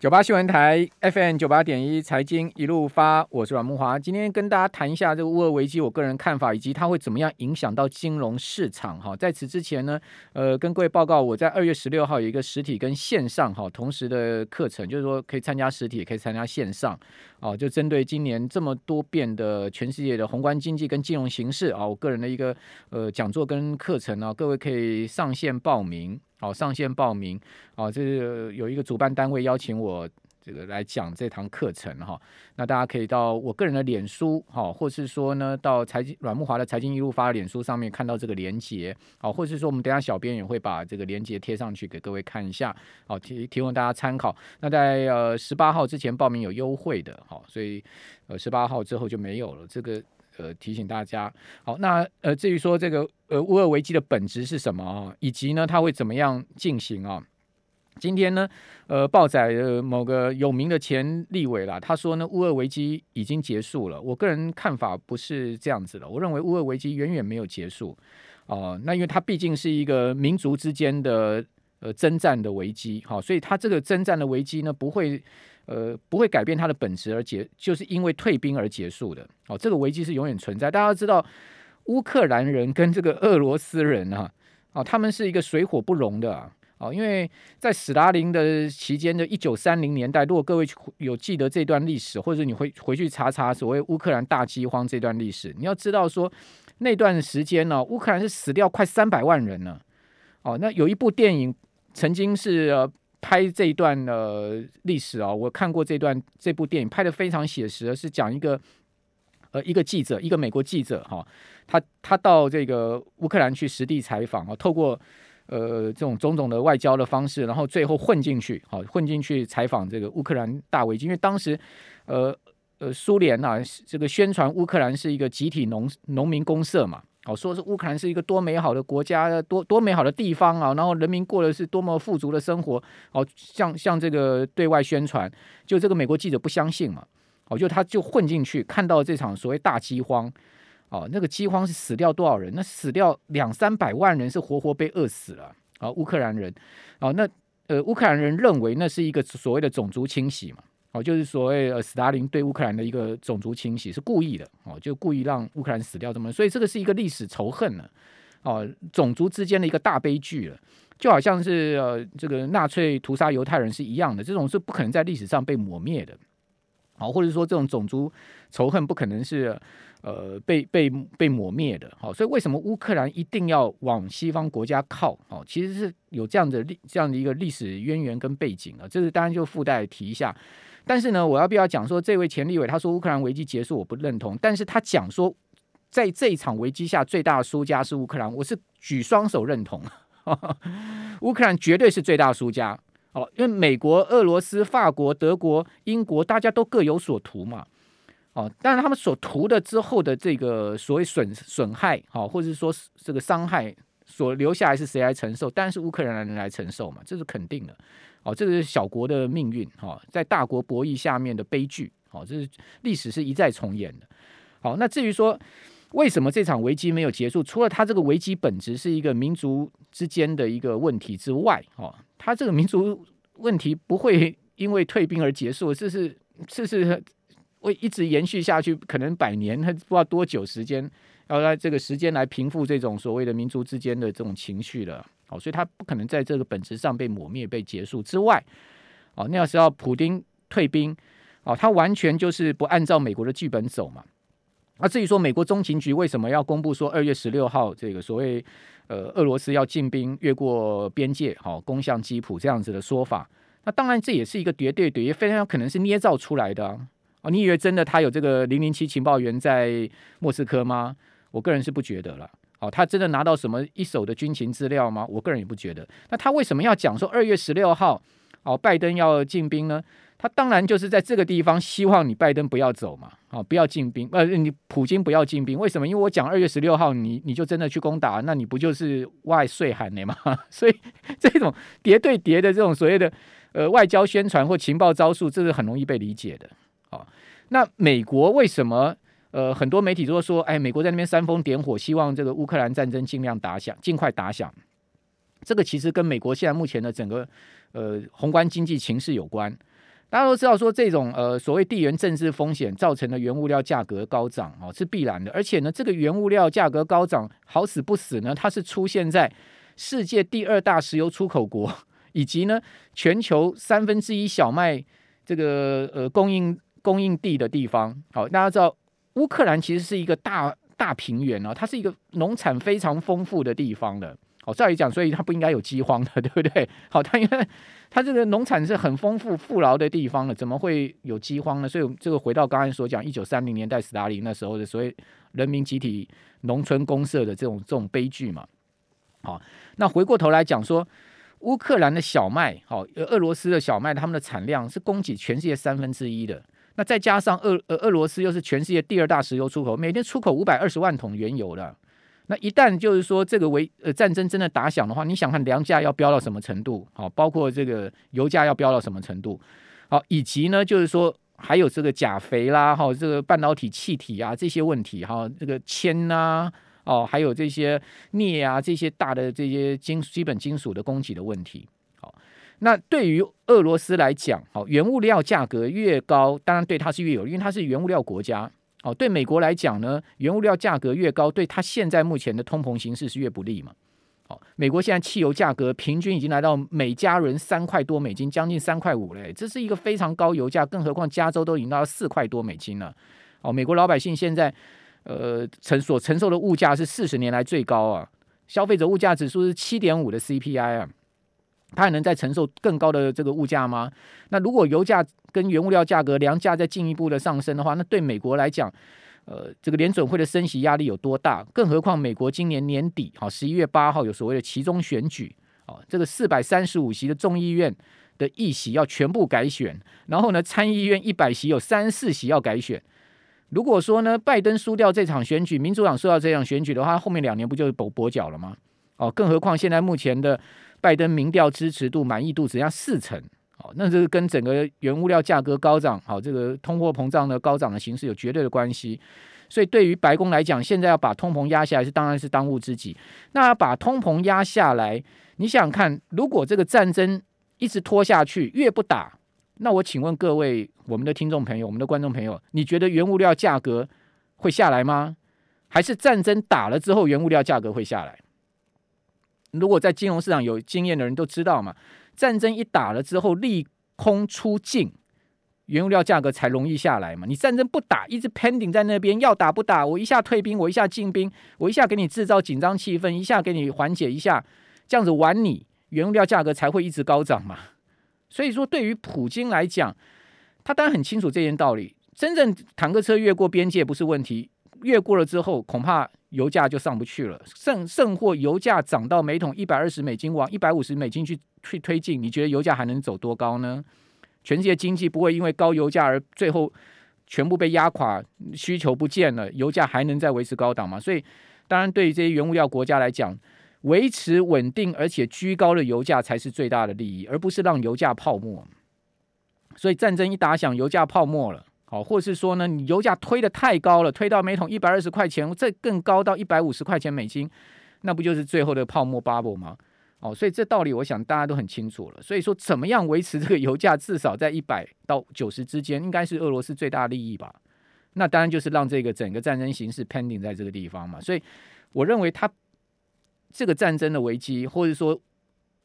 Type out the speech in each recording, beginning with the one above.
九八新闻台 FM 九八点一财经一路发，我是阮慕华。今天跟大家谈一下这个乌俄危机，我个人看法以及它会怎么样影响到金融市场。哈，在此之前呢，呃，跟各位报告，我在二月十六号有一个实体跟线上哈同时的课程，就是说可以参加实体，也可以参加线上。哦，就针对今年这么多变的全世界的宏观经济跟金融形势啊，我个人的一个呃讲座跟课程呢，各位可以上线报名。好，上线报名。好，这是有一个主办单位邀请我这个来讲这堂课程哈。那大家可以到我个人的脸书，好，或是说呢，到财经阮慕华的财经一路发的脸书上面看到这个连接，好，或是说我们等下小编也会把这个连接贴上去给各位看一下，好，提提供大家参考。那在呃十八号之前报名有优惠的，好，所以呃十八号之后就没有了这个。呃，提醒大家，好，那呃，至于说这个呃乌俄危机的本质是什么啊，以及呢，它会怎么样进行啊？今天呢，呃，报载的某个有名的前立委啦，他说呢，乌俄危机已经结束了。我个人看法不是这样子的，我认为乌俄危机远远没有结束哦，那因为它毕竟是一个民族之间的呃征战的危机，好，所以它这个征战的危机呢，不会。呃，不会改变它的本质而结，就是因为退兵而结束的。哦，这个危机是永远存在。大家知道，乌克兰人跟这个俄罗斯人啊，哦，他们是一个水火不容的啊。哦，因为在史达林的期间的一九三零年代，如果各位有记得这段历史，或者你回回去查查所谓乌克兰大饥荒这段历史，你要知道说那段时间呢，乌克兰是死掉快三百万人呢。哦，那有一部电影曾经是呃。拍这一段的历史啊，我看过这段这部电影，拍得非常写实，是讲一个呃一个记者，一个美国记者哈，他他到这个乌克兰去实地采访啊，透过呃这种种种的外交的方式，然后最后混进去，好混进去采访这个乌克兰大危机，因为当时呃呃苏联啊这个宣传乌克兰是一个集体农农民公社嘛。哦，说是乌克兰是一个多美好的国家，多多美好的地方啊，然后人民过的是多么富足的生活，哦，像像这个对外宣传，就这个美国记者不相信嘛，哦，就他就混进去，看到这场所谓大饥荒，哦，那个饥荒是死掉多少人？那死掉两三百万人是活活被饿死了啊，乌克兰人，哦，那呃乌克兰人认为那是一个所谓的种族清洗嘛。哦，就是所谓呃，斯大林对乌克兰的一个种族清洗是故意的哦，就故意让乌克兰死掉这么，所以这个是一个历史仇恨了哦，种族之间的一个大悲剧了，就好像是呃这个纳粹屠杀犹太人是一样的，这种是不可能在历史上被抹灭的，好，或者说这种种族仇恨不可能是呃被被被抹灭的，好，所以为什么乌克兰一定要往西方国家靠？哦，其实是有这样的历这样的一个历史渊源跟背景啊，这是当然就附带提一下。但是呢，我要不要讲说这位前立委他说乌克兰危机结束，我不认同。但是他讲说，在这一场危机下，最大的输家是乌克兰，我是举双手认同。乌克兰绝对是最大输家哦，因为美国、俄罗斯、法国、德国、英国大家都各有所图嘛。哦，但是他们所图的之后的这个所谓损损害，哦，或者是说这个伤害所留下来是谁来承受？当然是乌克兰人来承受嘛，这是肯定的。哦，这是小国的命运，哈，在大国博弈下面的悲剧，好，这是历史是一再重演的。好，那至于说为什么这场危机没有结束，除了它这个危机本质是一个民族之间的一个问题之外，哦，它这个民族问题不会因为退兵而结束，这是这是会一直延续下去，可能百年，不知道多久时间，要在这个时间来平复这种所谓的民族之间的这种情绪了。哦，所以他不可能在这个本质上被抹灭、被结束之外，哦，那要是要普丁退兵，哦，他完全就是不按照美国的剧本走嘛。那至于说美国中情局为什么要公布说二月十六号这个所谓呃俄罗斯要进兵越过边界，好攻向基辅这样子的说法，那当然这也是一个绝对对，也非常有可能是捏造出来的啊。你以为真的他有这个零零七情报员在莫斯科吗？我个人是不觉得了。哦，他真的拿到什么一手的军情资料吗？我个人也不觉得。那他为什么要讲说二月十六号哦，拜登要进兵呢？他当然就是在这个地方希望你拜登不要走嘛，哦，不要进兵，呃，你普京不要进兵。为什么？因为我讲二月十六号你你就真的去攻打，那你不就是外岁寒的吗？所以这种谍对谍的这种所谓的呃外交宣传或情报招数，这是很容易被理解的。哦，那美国为什么？呃，很多媒体都说，哎，美国在那边煽风点火，希望这个乌克兰战争尽量打响，尽快打响。这个其实跟美国现在目前的整个呃宏观经济情势有关。大家都知道说这种呃所谓地缘政治风险造成的原物料价格高涨哦是必然的，而且呢这个原物料价格高涨好死不死呢，它是出现在世界第二大石油出口国以及呢全球三分之一小麦这个呃供应供应地的地方。好，大家知道乌克兰其实是一个大大平原哦，它是一个农产非常丰富的地方的。哦，照理讲，所以它不应该有饥荒的，对不对？好，它因为它这个农产是很丰富、富饶的地方了，怎么会有饥荒呢？所以这个回到刚才所讲，一九三零年代斯大林那时候的所谓人民集体农村公社的这种这种悲剧嘛。好，那回过头来讲说，乌克兰的小麦，好，俄罗斯的小麦，他们的产量是供给全世界三分之一的。那再加上俄呃俄罗斯又是全世界第二大石油出口，每天出口五百二十万桶原油的。那一旦就是说这个为呃战争真的打响的话，你想看粮价要飙到什么程度？好，包括这个油价要飙到什么程度？好，以及呢就是说还有这个钾肥啦，哈，这个半导体气体啊这些问题，哈，这个铅呐，哦，还有这些镍啊这些大的这些金基本金属的供给的问题。好，那对于俄罗斯来讲，好，原物料价格越高，当然对它是越有利，因为它是原物料国家。哦，对美国来讲呢，原物料价格越高，对它现在目前的通膨形势是越不利嘛。哦，美国现在汽油价格平均已经来到每加仑三块多美金，将近三块五嘞，这是一个非常高油价，更何况加州都已经到四块多美金了。哦，美国老百姓现在呃承所承受的物价是四十年来最高啊，消费者物价指数是七点五的 CPI 啊。它还能再承受更高的这个物价吗？那如果油价跟原物料价格粮价再进一步的上升的话，那对美国来讲，呃，这个联准会的升息压力有多大？更何况美国今年年底，好，十一月八号有所谓的期中选举，哦，这个四百三十五席的众议院的议席要全部改选，然后呢，参议院一百席有三四席要改选。如果说呢，拜登输掉这场选举，民主党输掉这场选举的话，后面两年不就是跛跛脚了吗？哦，更何况现在目前的。拜登民调支持度、满意度只剩下四成，好，那这个跟整个原物料价格高涨，好，这个通货膨胀的高涨的形势有绝对的关系。所以对于白宫来讲，现在要把通膨压下来是当然是当务之急。那要把通膨压下来，你想想看，如果这个战争一直拖下去，越不打，那我请问各位我们的听众朋友、我们的观众朋友，你觉得原物料价格会下来吗？还是战争打了之后，原物料价格会下来？如果在金融市场有经验的人都知道嘛，战争一打了之后，利空出尽，原物料价格才容易下来嘛。你战争不打，一直 pending 在那边，要打不打，我一下退兵，我一下进兵，我一下给你制造紧张气氛，一下给你缓解一下，这样子玩你，原物料价格才会一直高涨嘛。所以说，对于普京来讲，他当然很清楚这件道理，真正坦克车越过边界不是问题。越过了之后，恐怕油价就上不去了。甚甚或油价涨到每桶一百二十美金，往一百五十美金去去推进，你觉得油价还能走多高呢？全世界经济不会因为高油价而最后全部被压垮，需求不见了，油价还能再维持高档吗？所以，当然对于这些原物料国家来讲，维持稳定而且居高的油价才是最大的利益，而不是让油价泡沫。所以战争一打响，油价泡沫了。好，或是说呢，你油价推得太高了，推到每桶一百二十块钱，这更高到一百五十块钱美金，那不就是最后的泡沫 bubble 吗？哦，所以这道理我想大家都很清楚了。所以说，怎么样维持这个油价至少在一百到九十之间，应该是俄罗斯最大利益吧？那当然就是让这个整个战争形势 pending 在这个地方嘛。所以我认为，他这个战争的危机，或者说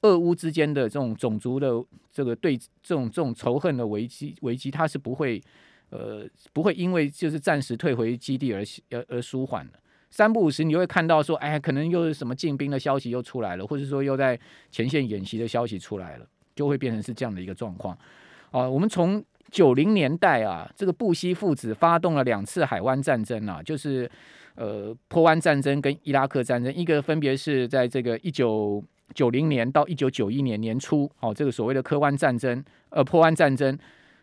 俄乌之间的这种种族的这个对这种这种仇恨的危机危机，它是不会。呃，不会因为就是暂时退回基地而而而舒缓了。三不五时，你会看到说，哎，可能又是什么进兵的消息又出来了，或者说又在前线演习的消息出来了，就会变成是这样的一个状况。啊，我们从九零年代啊，这个布希父子发动了两次海湾战争啊，就是呃波湾战争跟伊拉克战争，一个分别是在这个一九九零年到一九九一年年初，哦，这个所谓的科湾战争，呃，波湾战争。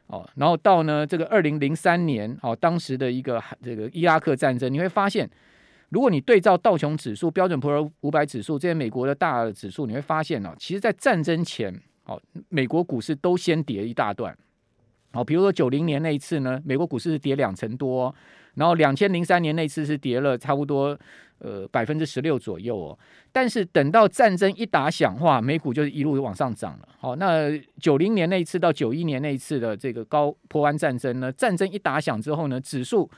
哦，然后到呢这个二零零三年，哦，当时的一个这个伊拉克战争，你会发现，如果你对照道琼指数、标准普尔五百指数这些美国的大的指数，你会发现哦，其实，在战争前，哦，美国股市都先跌一大段，好，比如说九零年那一次呢，美国股市是跌两成多，然后两千零三年那次是跌了差不多呃百分之十六左右哦。但是等到战争一打响，话美股就一路往上涨了。好，那九零年那一次到九一年那一次的这个高坡湾战争呢，战争一打响之后呢，指数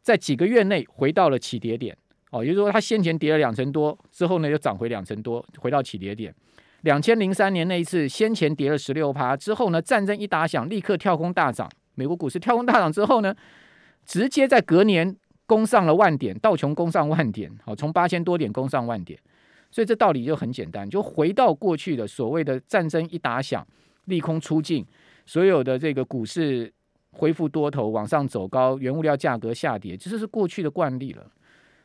在几个月内回到了起跌点。哦，也就是说它先前跌了两成多，之后呢又涨回两成多，回到起跌点。两千零三年那一次，先前跌了十六趴，之后呢，战争一打响，立刻跳空大涨。美国股市跳空大涨之后呢，直接在隔年攻上了万点，道琼攻上万点，好，从八千多点攻上万点。所以这道理就很简单，就回到过去的所谓的战争一打响，利空出尽，所有的这个股市恢复多头往上走高，原物料价格下跌，这是过去的惯例了。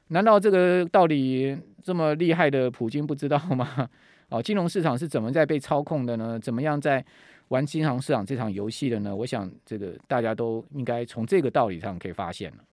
难道这个道理这么厉害的普京不知道吗？哦，金融市场是怎么在被操控的呢？怎么样在玩金融市场这场游戏的呢？我想，这个大家都应该从这个道理上可以发现了。